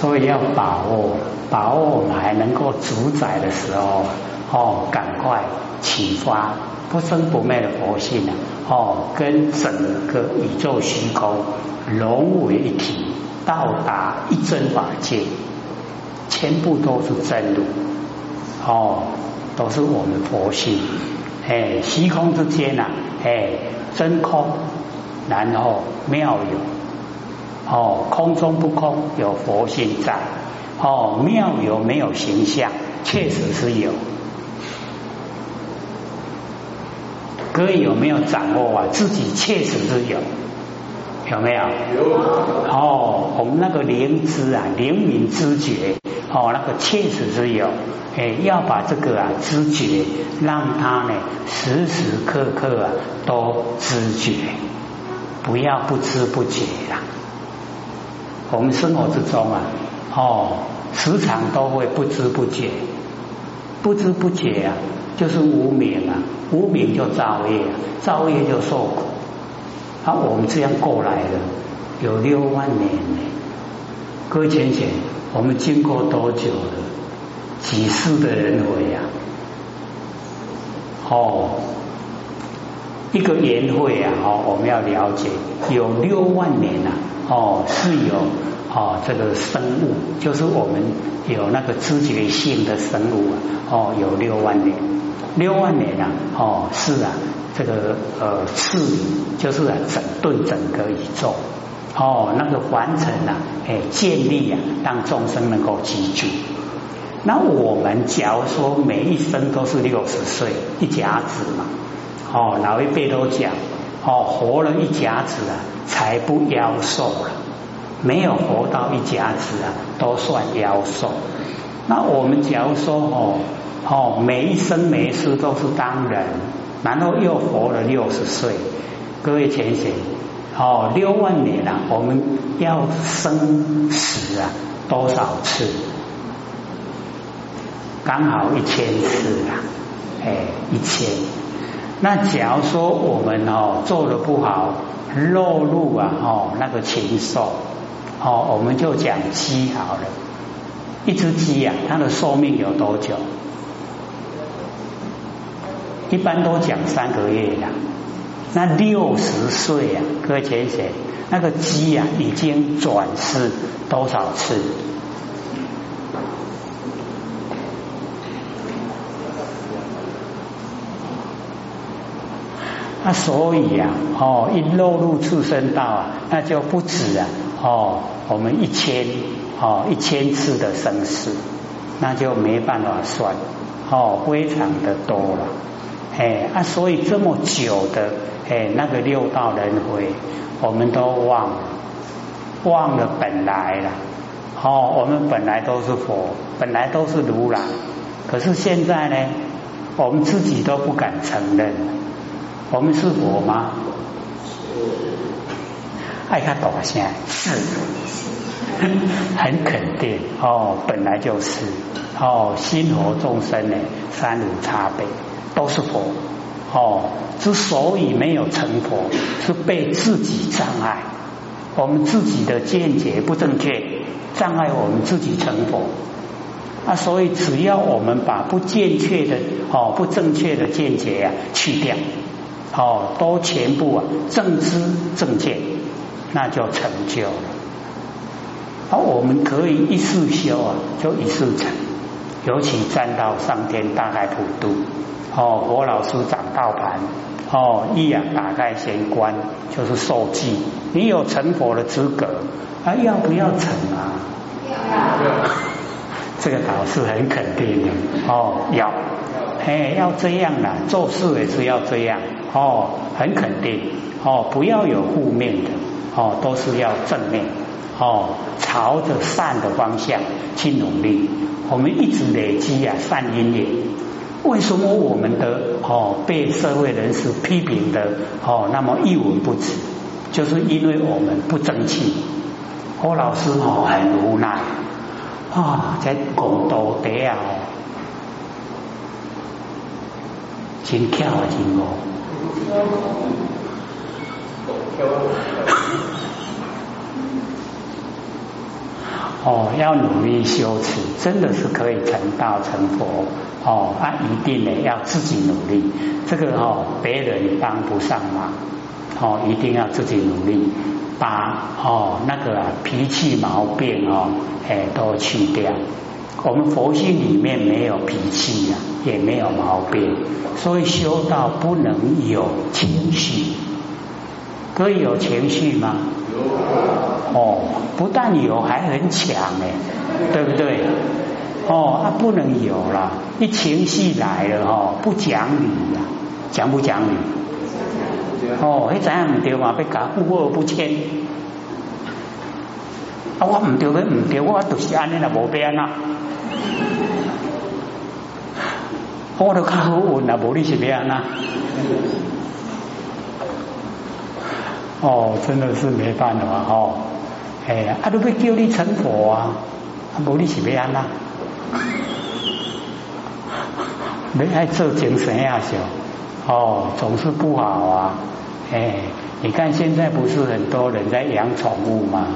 所以要把握，把握我们还能够主宰的时候，哦，赶快启发不生不灭的佛性啊，哦，跟整个宇宙虚空融为一体，到达一真法界，全部都是真如，哦，都是我们佛性，哎，虚空之间呐，哎，真空，然后妙有。哦，空中不空，有佛性在。哦，妙有没有形象？确实是有。各位有没有掌握啊？自己确实是有，有没有？有。哦，我们那个灵知啊，灵敏知觉，哦，那个确实是有。哎，要把这个啊知觉，让他呢时时刻刻啊都知觉，不要不知不觉啦。我们生活之中啊，哦，时常都会不知不觉，不知不觉啊，就是无名啊，无名就造业，造业就受苦。啊，我们这样过来的有六万年呢，各位浅浅，我们经过多久了？几世的轮回呀？哦，一个年会啊，哦，我们要了解有六万年呐。哦，是有哦，这个生物就是我们有那个知觉性的生物啊，哦，有六万年，六万年啊，哦，是啊，这个呃，次就是啊，整顿整个宇宙，哦，那个完成啊，哎，建立啊，让众生能够记住。那我们假如说每一生都是六十岁一甲子嘛，哦，老一辈都讲。哦，活了一甲子啊，才不夭寿了。没有活到一甲子啊，都算夭寿。那我们假如说哦哦，每一生每一世都是当人，然后又活了六十岁，各位浅显哦，六万年了，我们要生死啊多少次？刚好一千次啊，哎，一千。那假如说我们哦做的不好，落入啊哦那个禽兽哦，我们就讲鸡好了。一只鸡呀，它的寿命有多久？一般都讲三个月呀。那六十岁啊，各位姐姐，那个鸡呀已经转世多少次？那所以呀，哦，一落入畜生道啊，那就不止啊，哦，我们一千哦一千次的生死，那就没办法算，哦，非常的多了，哎，啊，所以这么久的哎那个六道轮回，我们都忘了，忘了本来了，哦，我们本来都是佛，本来都是如来，可是现在呢，我们自己都不敢承认。我们是佛吗？爱看大声，是，很肯定哦，本来就是哦，心佛众生呢，三无差别，都是佛哦。之所以没有成佛，是被自己障碍，我们自己的见解不正确，障碍我们自己成佛。啊，所以只要我们把不正确的哦，不正确的见解呀去掉。哦，都全部啊正知正见，那就成就了。而我们可以一世修啊，就一世成。尤其站到上天大海普渡，哦，佛老师掌道盘，哦，一啊打开玄关就是受记，你有成佛的资格，啊，要不要成啊？要。这个导师很肯定的，哦，要，哎，要这样的，做事也是要这样。哦，很肯定哦，不要有负面的哦，都是要正面哦，朝着善的方向去努力。我们一直累积啊善因缘。为什么我们的哦被社会人士批评的哦那么一文不值？就是因为我们不争气。郭老师哦很无奈啊，在广东底下哦，真巧啊，真好。哦，要努力修持，真的是可以成道成佛哦。啊，一定呢要自己努力，这个哦别人帮不上忙哦，一定要自己努力，把哦那个啊脾气毛病哦哎都去掉。我们佛性里面没有脾气呀，也没有毛病，所以修道不能有情绪。可以有情绪吗？有。哦，不但有，还很强哎，对不对？哦，他不能有了，一情绪来了哦，不讲理呀，讲不讲理？哦，那怎样唔对嘛？被搞富而不谦。啊，我唔对，唔对，我就是安尼啦，无变啦。我都较好运啊，无你是变啦。哦，真的是没办法哦，哎，啊都被叫你成佛啊，无你是变啦。没爱做精神呀，小哦，总是不好啊。哎，你看现在不是很多人在养宠物吗？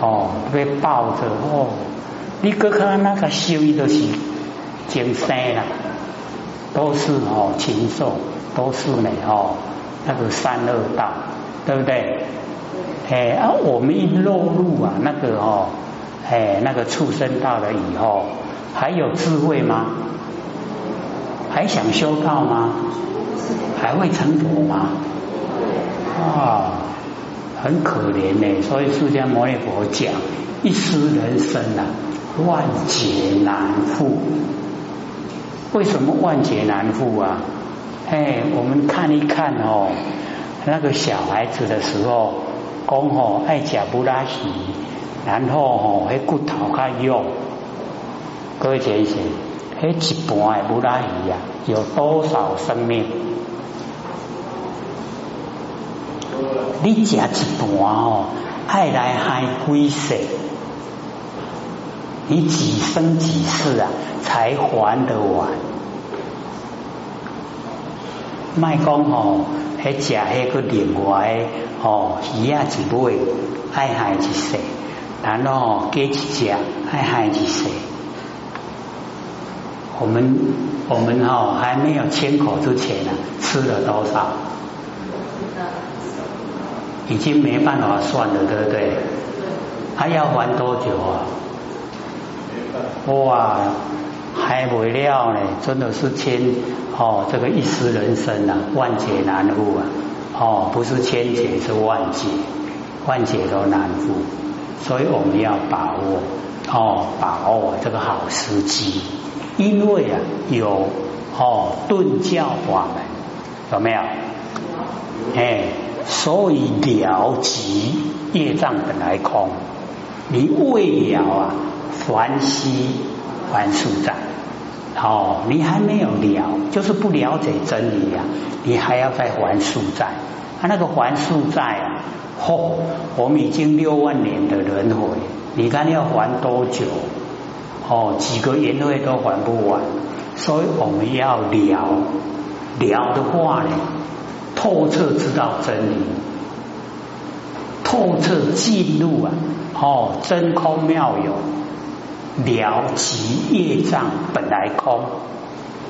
哦，被抱着哦，你哥看那个修一都是精神啦，都是哦禽兽，都是呢哦那个三恶道，对不对？哎啊，我们一落入啊那个哦哎那个畜生道了以后，还有智慧吗？还想修道吗？还会成佛吗？啊！很可怜呢，所以释迦牟尼佛讲一失人生啊，万劫难复。为什么万劫难复啊？哎，我们看一看哦，那个小孩子的时候，讲哦爱吃布拉西，然后哦迄骨头较肉，各位先生，迄一半的布拉西啊，有多少生命？你食一半哦，爱来还几世？你几生几世啊，才还得完？卖讲哦，还食迄个另外哦，鱼啊一尾爱害一世，然后鸡一只爱害一世。我们我们哦还没有亲口之前呢，吃了多少？已经没办法算了，对不对？还要还多久啊？哇，还没了呢，真的是千哦，这个一失人生啊，万劫难复啊！哦，不是千劫，是万劫，万劫都难复，所以我们要把握哦，把握这个好时机，因为啊，有哦顿教法门，有没有？哎。所以了即业障本来空，你未了啊，还息还数债。哦，你还没有了，就是不了解真理呀，你还要再还数债。他那个还数债啊，嚯，我们已经六万年的轮回，你看要还多久？哦，几个年会都还不完，所以我们要了了的话呢？透彻知道真理，透彻进入啊，哦，真空妙有，了即业障本来空，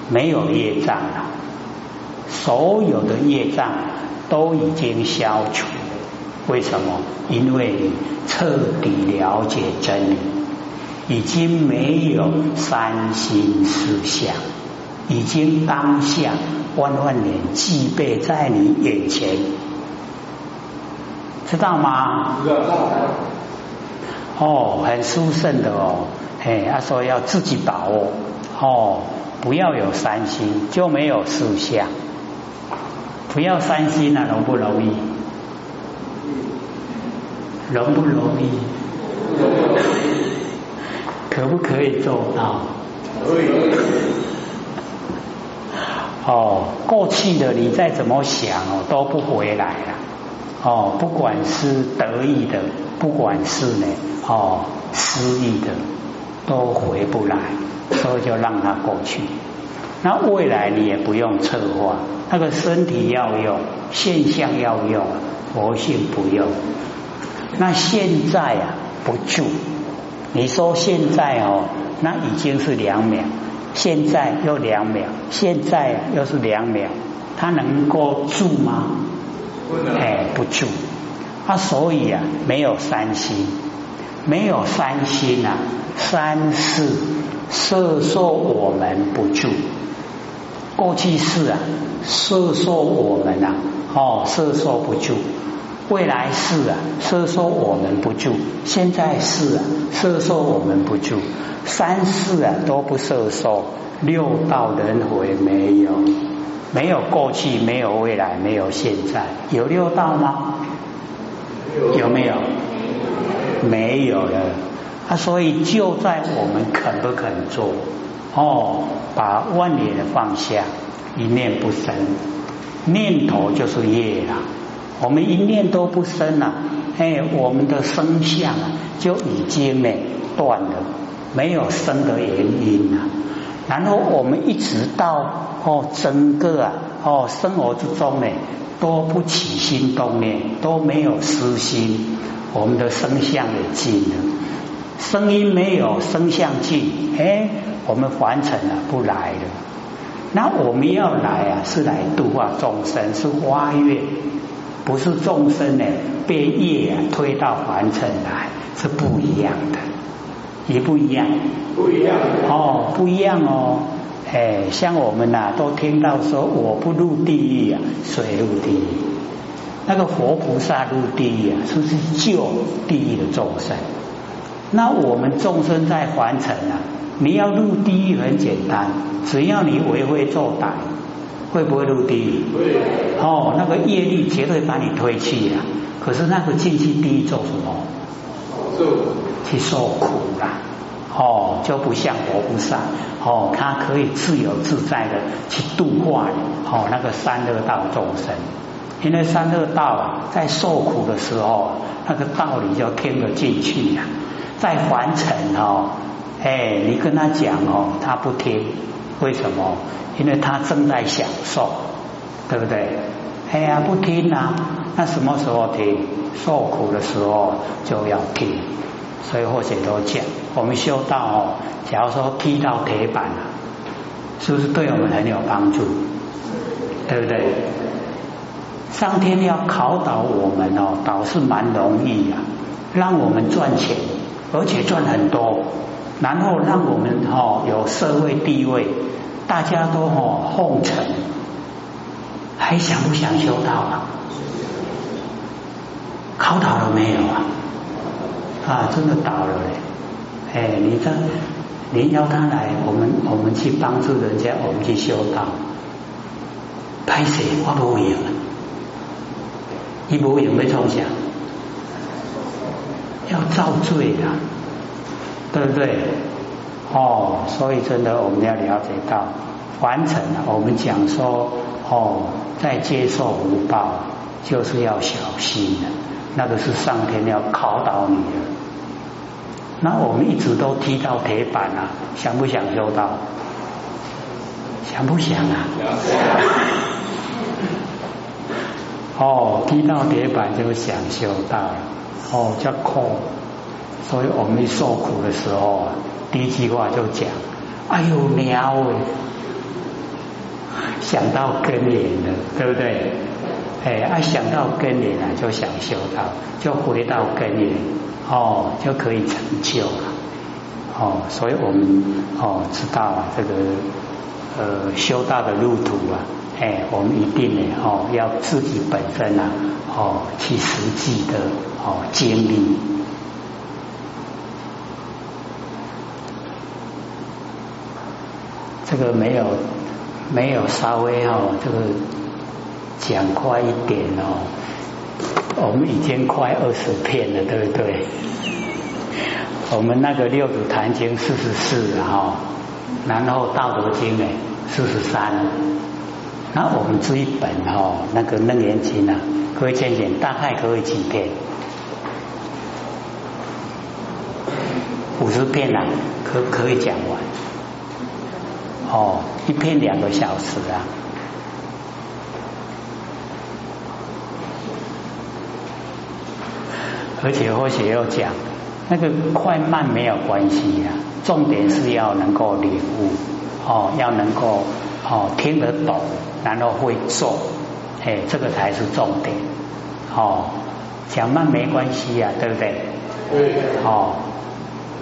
没有业障了，所有的业障都已经消除。为什么？因为你彻底了解真理，已经没有三心思想，已经当下。万万年具备在你眼前，知道吗？知道。哦，很殊胜的哦，嘿，他说要自己把握哦，不要有三心，就没有四相。不要三心啊，容不容易？容不容易？可不可以做到？可以。哦，过去的你再怎么想哦都不回来了。哦，不管是得意的，不管是呢哦失意的，都回不来，所以就让它过去。那未来你也不用策划，那个身体要用，现象要用，佛性不用。那现在啊不住，你说现在哦，那已经是两秒，现在又两秒，现在又是两秒，它能够住吗？不能。哎，不住。啊，所以啊，没有三心，没有三心啊，三世摄受我们不住。过去世啊，摄受我们啊，哦，摄受不住。未来世啊，摄受我们不住；现在世啊，摄受我们不住；三世啊都不摄受。六道轮回没有，没有过去，没有未来，没有现在，有六道吗？有没有？没有了。啊，所以就在我们肯不肯做哦，把万念放下，一念不生，念头就是业了。我们一念都不生啊，哎，我们的生相啊就已经呢断了，没有生的原因啊。然后我们一直到哦整个啊哦生活之中呢都不起心动念，都没有私心，我们的声相也尽了，声音没有，声相尽，哎，我们凡尘啊不来了。那我们要来啊，是来度化众生，是花月。不是众生呢被业推到凡尘来，是不一样的，也不一样，不一样哦，不一样哦，哎，像我们呐都听到说我不入地狱啊，谁入地狱？那个佛菩萨入地狱啊，是不是救地狱的众生？那我们众生在凡尘啊，你要入地狱很简单，只要你为非作歹。会不会入地狱？会。哦，那个业力绝对把你推去呀。可是那个进去地狱做什么？受去受苦啦。哦，就不像佛菩萨，哦，他可以自由自在的去度化哦那个三恶道众生。因为三恶道，在受苦的时候，那个道理就听得进去呀。在凡尘哦，哎，你跟他讲哦，他不听，为什么？因为他正在享受，对不对？哎呀，不听啊！那什么时候听？受苦的时候就要听。所以或者都讲，我们修道哦，假如说踢到铁板了，是不是对我们很有帮助？对不对？上天要考倒我们哦，倒是蛮容易啊，让我们赚钱，而且赚很多，然后让我们哦有社会地位。大家都哦奉承，还想不想修道啊？考倒了没有啊？啊，真的倒了嘞！哎，你这您邀他来，我们我们去帮助人家，我们去修道，拍谁我不会赢，你不会有没冲想？要造罪啊，对不对？哦，所以真的我们要了解到，完成了。我们讲说，哦，在接受福报，就是要小心的。那个是上天要考倒你的。那我们一直都踢到铁板啊，想不想修道？想不想啊？哦，低到铁板就想修道，哦，叫空。所以我们受苦的时候啊。第一句话就讲：“哎呦，鸟哎，想到根源了，对不对？哎，啊，想到根源了，就想修道，就回到根源，哦，就可以成就了。哦，所以我们哦知道啊，这个呃修道的路途啊，哎，我们一定呢，哦，要自己本身啊，哦，去实际的哦经历。”这个没有没有稍微哦，这个讲快一点哦，我们已经快二十片了，对不对？我们那个六祖坛经四十四哈，然后道德经呢四十三，那我们这一本哦那个楞严经啊，各位见见大概可以几遍？五十遍啊，可可以讲完。哦，一篇两个小时啊，而且或许要讲那个快慢没有关系呀，重点是要能够领悟哦，要能够哦听得懂，然后会做，哎，这个才是重点哦。讲慢没关系呀，对不对？对。哦，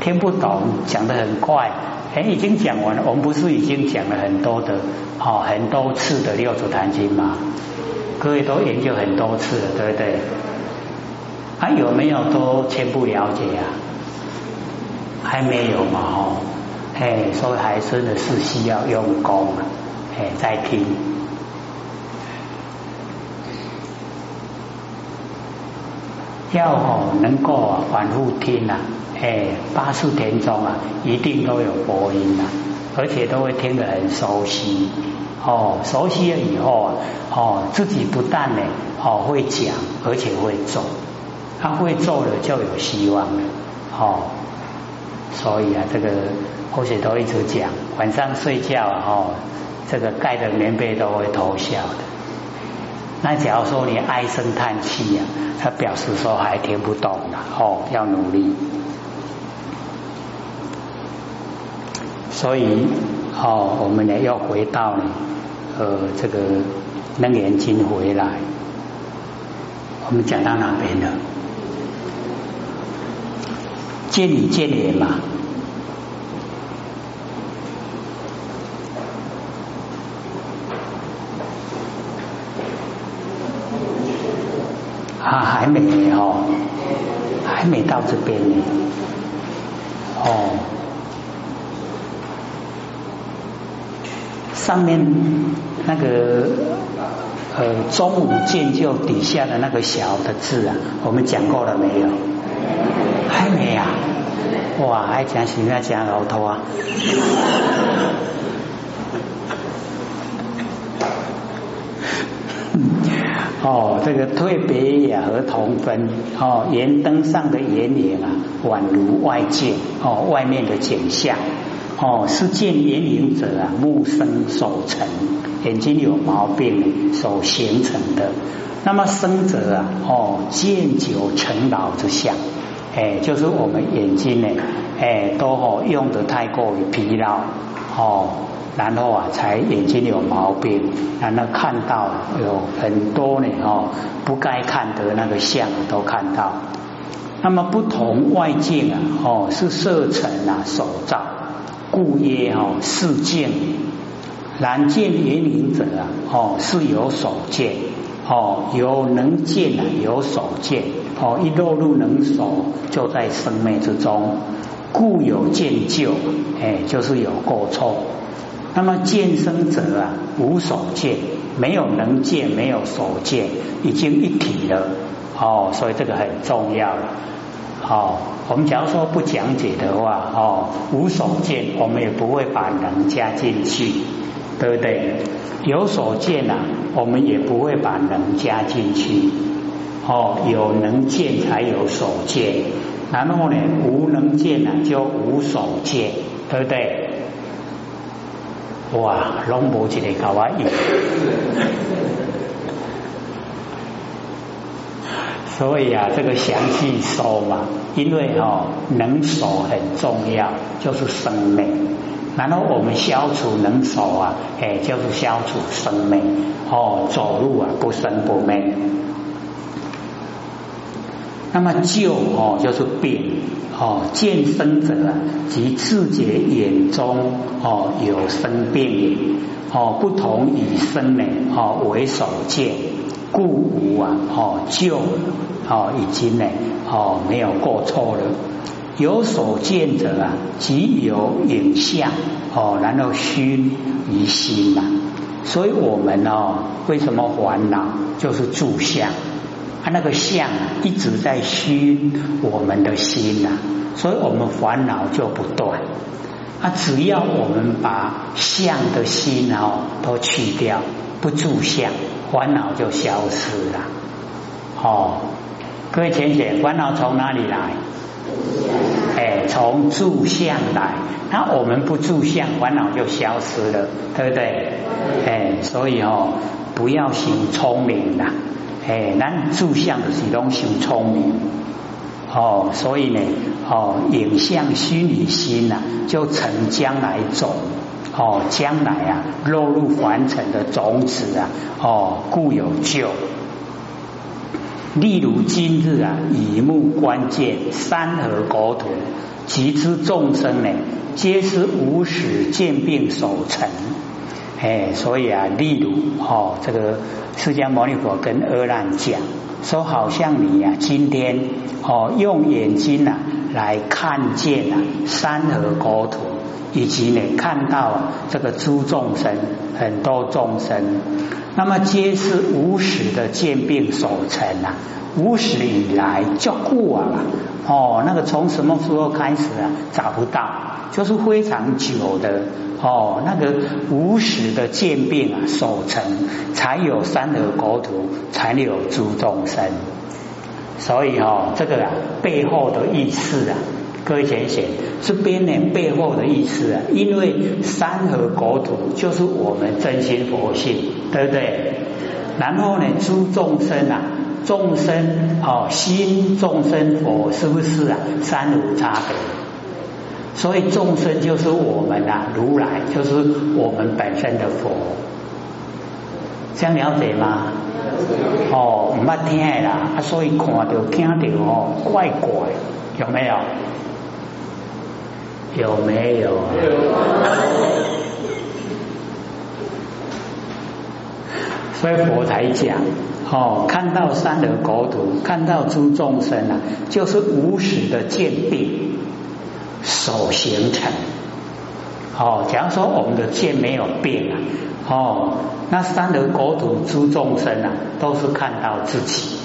听不懂讲的很快，哎，已经讲完了。我们不是已经讲了很多的哦很多次的六祖坛经吗？各位都研究很多次了，对不对？还有没有都全部了解呀？还没有嘛？哦，哎，所以还真的是需要用功啊！哎，在听，要哦能够啊反复听啊，哎，八四天中啊，一定都有播音啊，而且都会听得很熟悉。哦，熟悉了以后啊，哦，自己不但呢，哦会讲，而且会做。他会做了就有希望了，哦，所以啊，这个或许都一直讲，晚上睡觉啊，哦，这个盖的棉被都会偷笑的。那假如说你唉声叹气呀，他表示说还听不懂了，哦，要努力。所以，哦，我们呢又回到呢，呃，这个楞严经回来，我们讲到哪边了？见理见言嘛，啊，还没哦，还没到这边呢，哦，上面那个呃中午见就底下的那个小的字啊，我们讲过了没有？还没啊！哇，还讲什么讲老头啊？哦，这个退别也和同分哦，圆灯上的圆影啊，宛如外界哦，外面的景象哦，是见眼影者啊，目生所成，眼睛有毛病所形成的。那么生者啊，哦，见久成老之相。哎，就是我们眼睛呢，哎，都哦用的太过于疲劳哦，然后啊，才眼睛有毛病，然后看到有很多呢哦，不该看的那个相都看到。那么不同外境啊，哦，是色尘啊所造，故曰哦是见。然见眼明者啊，哦是有所见，哦有能见啊，有所见。哦，一落入能所，就在生灭之中，故有见旧，哎，就是有过错。那么见生者啊，无所见，没有能见，没有所见，已经一体了。哦，所以这个很重要。哦，我们假如说不讲解的话，哦，无所见，我们也不会把能加进去，对不对？有所见啊，我们也不会把能加进去。哦，有能见才有所见，然后呢，无能见呢就无所见，对不对？哇，龙无一个搞我意，所以啊，这个详细说嘛，因为哦，能守很重要，就是生命。然后我们消除能守啊，哎，就是消除生命。哦，走路啊，不生不灭。那么旧哦，就是病哦，见生者啊，即自觉眼中哦有生病哦，不同以生呢哦为所见，故无啊哦旧哦已经呢哦没有过错了。有所见者啊，即有影像哦，然后虚于心嘛。所以我们哦，为什么烦恼？就是住相。那个相一直在熏我们的心呐，所以我们烦恼就不断。啊，只要我们把相的心哦都去掉，不住相，烦恼就消失了。哦，各位浅姐，烦恼从哪里来？哎，从住相来。那我们不住相，烦恼就消失了，对不对？哎，所以哦，不要行聪明的。哎，咱住相的是拢想聪明哦，所以呢，哦，影像虚拟心呐，就成将来种，哦，将来啊，落入凡尘的种子啊，哦，故有救。例如今日啊，以目观见山河国土，即知众生呢，皆是无始见病所成。哎，所以啊，例如哦，这个释迦牟尼佛跟阿难讲，说好像你呀，今天哦，用眼睛呐来看见啊山河国土，以及呢看到这个诸众生，很多众生，那么皆是无始的见病所成啊。无始以来就过了哦，那个从什么时候开始啊？找不到，就是非常久的哦，那个无始的渐变啊，守成才有三河国土，才有诸众生。所以哦，这个啊背后的意思啊，各位贤贤，这边呢背后的意思啊，因为三河国土就是我们真心佛性，对不对？然后呢，诸众生啊。众生哦，心众生佛是不是啊？三无差别，所以众生就是我们啊，如来就是我们本身的佛，这样了解吗？哦，唔捌听啦，所以看到听到哦，怪怪，有没有？有没有？所以佛才讲。哦，看到三德国土，看到诸众生啊，就是无始的见病所形成。哦，假如说我们的剑没有变啊，哦，那三德国土诸众生啊，都是看到自己。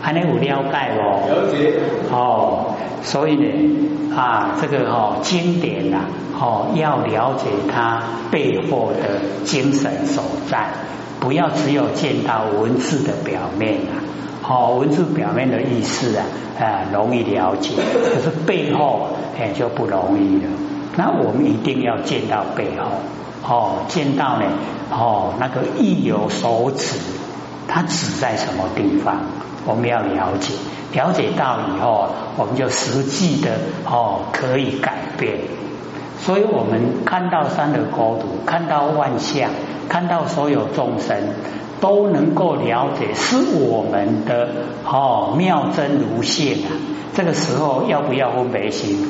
还能有了解哦？了解。哦，所以呢，啊，这个哦，经典呐，哦，要了解它背后的精神所在。不要只有见到文字的表面啊，哦，文字表面的意思啊，啊，容易了解，可是背后哎就不容易了。那我们一定要见到背后，哦，见到呢，哦，那个意有所指，它指在什么地方？我们要了解，了解到以后，我们就实际的哦可以改变。所以我们看到三的国土，看到万象。看到所有众生都能够了解是我们的哦妙真如性啊，这个时候要不要分别心？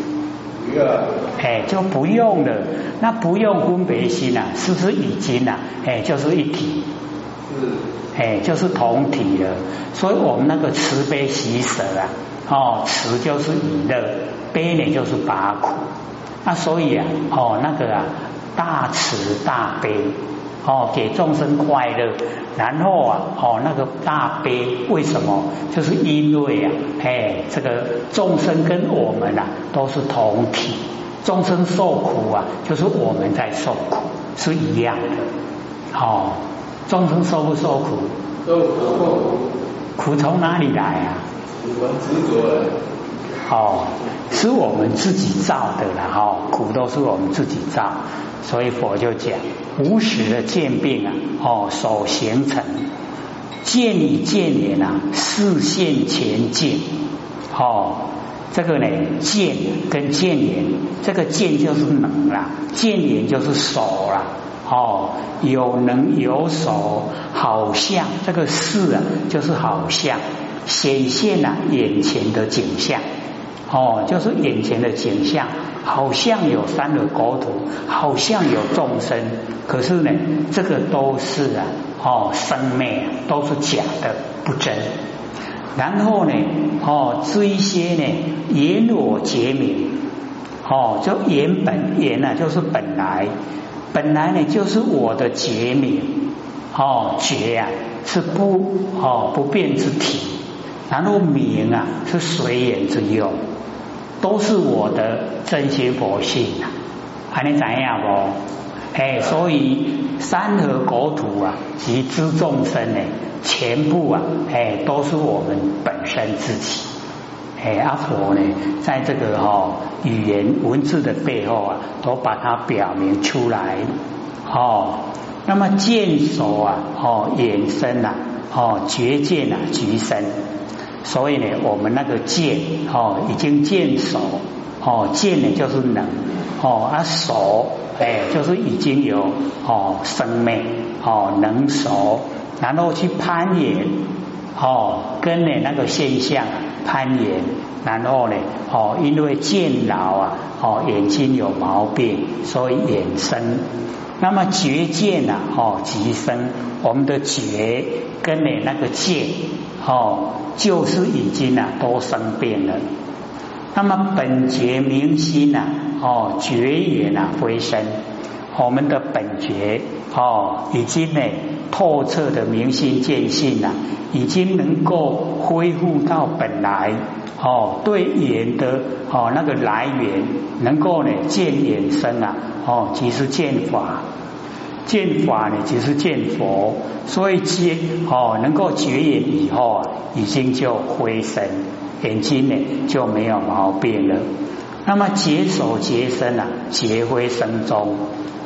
不要。哎，就不用了。那不用分别心啊，是不是已经啊？哎，就是一体。是。哎，就是同体了。所以我们那个慈悲喜舍啊，哦，慈就是以乐，悲呢就是拔苦。那所以啊，哦，那个啊，大慈大悲。哦，给众生快乐，然后啊，哦，那个大悲为什么？就是因为啊，哎，这个众生跟我们啊都是同体，众生受苦啊，就是我们在受苦，是一样的。哦，众生受不受苦？受苦。苦从哪里来啊？我们执着。哦，是我们自己造的啦。哈，苦都是我们自己造。所以佛就讲无始的渐变啊，哦，所形成见与见言啊，视线前进，哦，这个呢见跟见言，这个见就是能啦，见言就是手啦，哦，有能有手，好像这个事啊，就是好像显现了眼前的景象。哦，就是眼前的景象，好像有三个国土，好像有众生，可是呢，这个都是啊，哦，生灭都是假的，不真。然后呢，哦，这一些呢，言我结名，哦，就言本言呢，就是本来，本来呢，就是我的结名，哦，结啊，是不哦不变之体，然后名啊，是随缘之用。都是我的真心佛性啊，还能怎样不？哎，所以山河国土啊，及诸众生呢，全部啊，哎，都是我们本身自己。哎，阿佛呢，在这个哈语言文字的背后啊，都把它表明出来。哦，那么见所啊，哦，眼身呐，哦，觉见啊，局身。所以呢，我们那个见哦，已经见熟哦，见呢就是能哦，啊熟哎，就是已经有哦生命哦能熟，然后去攀岩哦，跟呢那个现象攀岩，然后呢哦，因为见老啊哦，眼睛有毛病，所以眼生。那么觉见呐哦，即生我们的觉跟呢那个见哦，就是已经啊都生病了。那么本觉明心呐哦，觉也呐回生，我们的本觉哦，已经呢透彻的明心见性呐，已经能够恢复到本来哦，对眼的哦那个来源，能够呢见眼生啊哦，即是见法。见法呢，就是见佛，所以接哦，能够觉眼以后啊，已经就回神，眼睛呢就没有毛病了。那么结手结身啊，结灰生中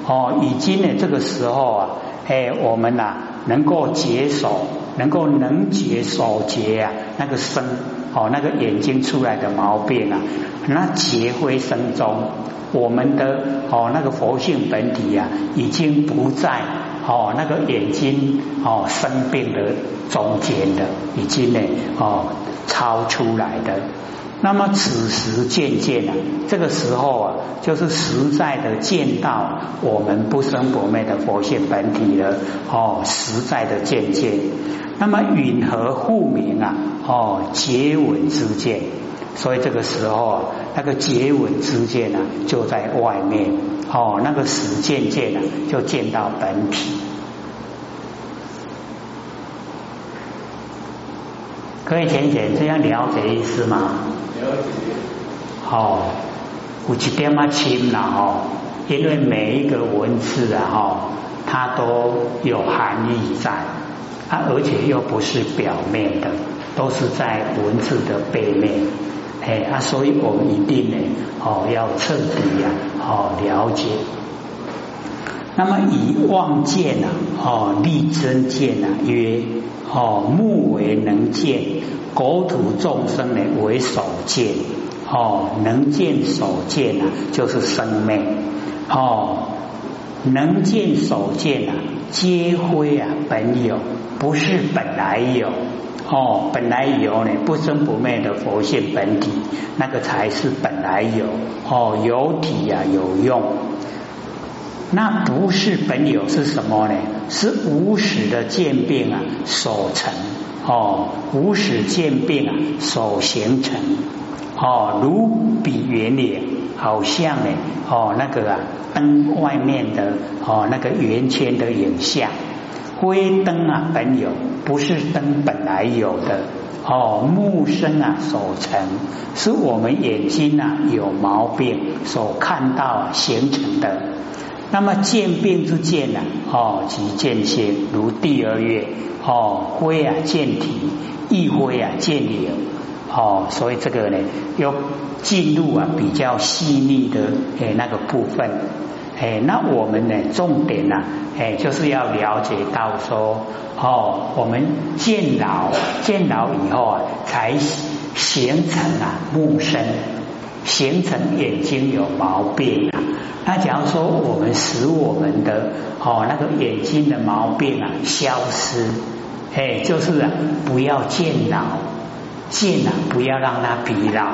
哦，已经呢这个时候啊，哎，我们呐能够结手，能够能解手结啊，那个生哦，那个眼睛出来的毛病啊，那结灰生中。我们的哦那个佛性本体啊，已经不在哦那个眼睛哦生病的中间的，已经呢哦超出来的。那么此时渐渐啊，这个时候啊，就是实在的见到我们不生不灭的佛性本体了哦，实在的见见。那么允和互明啊哦结稳之见。所以这个时候啊，那个结吻之见呢，就在外面哦，那个实见见呢，就见到本体。各位浅浅这样了解意思吗？了解。哦，有一点啊深了哦，因为每一个文字啊哈，它都有含义在，它而且又不是表面的，都是在文字的背面。哎啊，所以我们一定呢，哦，要彻底呀，哦，了解。那么以望见啊，哦，立真见啊，曰，哦，目为能见，国土众生呢为所见，哦，能见所见啊，就是生命，哦，能见所见啊，皆非啊本有，不是本来有。哦，本来有呢，不生不灭的佛性本体，那个才是本来有。哦，有体呀，有用。那不是本有是什么呢？是无始的渐变啊所成。哦，无始渐变啊所形成。哦，如比圆脸，好像呢，哦那个啊灯外面的哦那个圆圈的影像。灰灯啊，本有不是灯本来有的哦，木生啊所成，是我们眼睛啊有毛病所看到形成的。那么见病之见呢？哦，即见性，如第二月哦，灰啊见体，一灰啊见影哦，所以这个呢，要进入啊比较细腻的诶那个部分。哎，那我们呢？重点呢？哎，就是要了解到说，哦，我们见老见老以后啊，才形成啊木生，形成眼睛有毛病啊。那假如说我们使我们的哦那个眼睛的毛病啊消失，哎，就是啊不要见老，见啊不要让它疲劳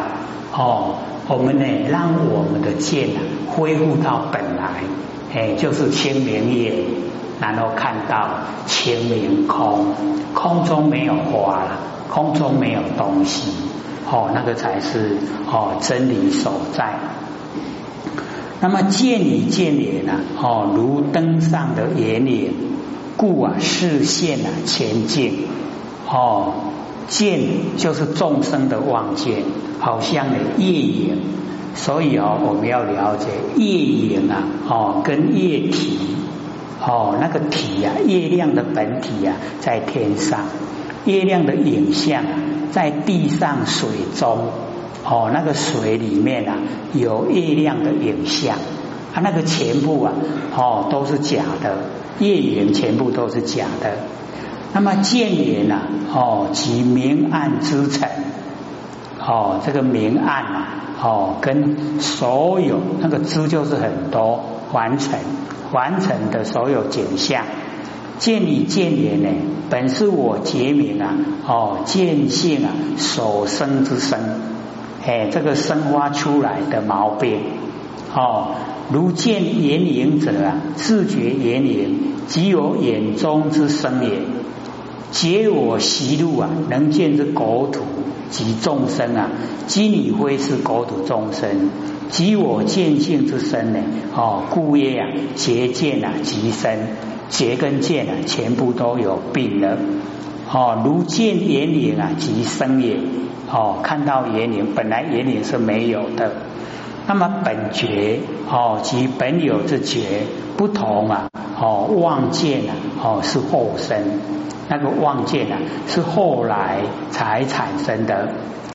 哦。我们呢，让我们的见啊恢复到本来，哎，就是清明眼，然后看到清明空，空中没有花了，空中没有东西，哦，那个才是哦真理所在。那么见与见眼呢，哦，如登上的眼影，故啊视线啊前进，哦。见就是众生的望见，好像呢夜影，所以哦我们要了解夜影啊哦跟夜体哦那个体呀月亮的本体呀在天上，月亮的影像在地上水中哦那个水里面啊有月亮的影像。啊那个全部啊哦都是假的，月影全部都是假的。那么见言呐，哦，即明暗之成，哦，这个明暗啊，哦，跟所有那个知就是很多完成完成的所有景象，见理见言呢，本是我觉明啊，哦，见性啊所生之生，哎，这个生发出来的毛病，哦，如见眼影者啊，自觉眼影，即有眼中之生也。解我习路啊，能见之国土及众生啊，即你非是国土众生，即我见性之身呢？哦，故曰啊，结见啊，即身，结跟见啊，全部都有病了。哦，如见眼影啊，即生也。哦，看到眼影，本来眼影是没有的。那么本觉哦，即本有之觉不同啊。哦，望见啊，哦是后生。那个望见啊，是后来才产生的。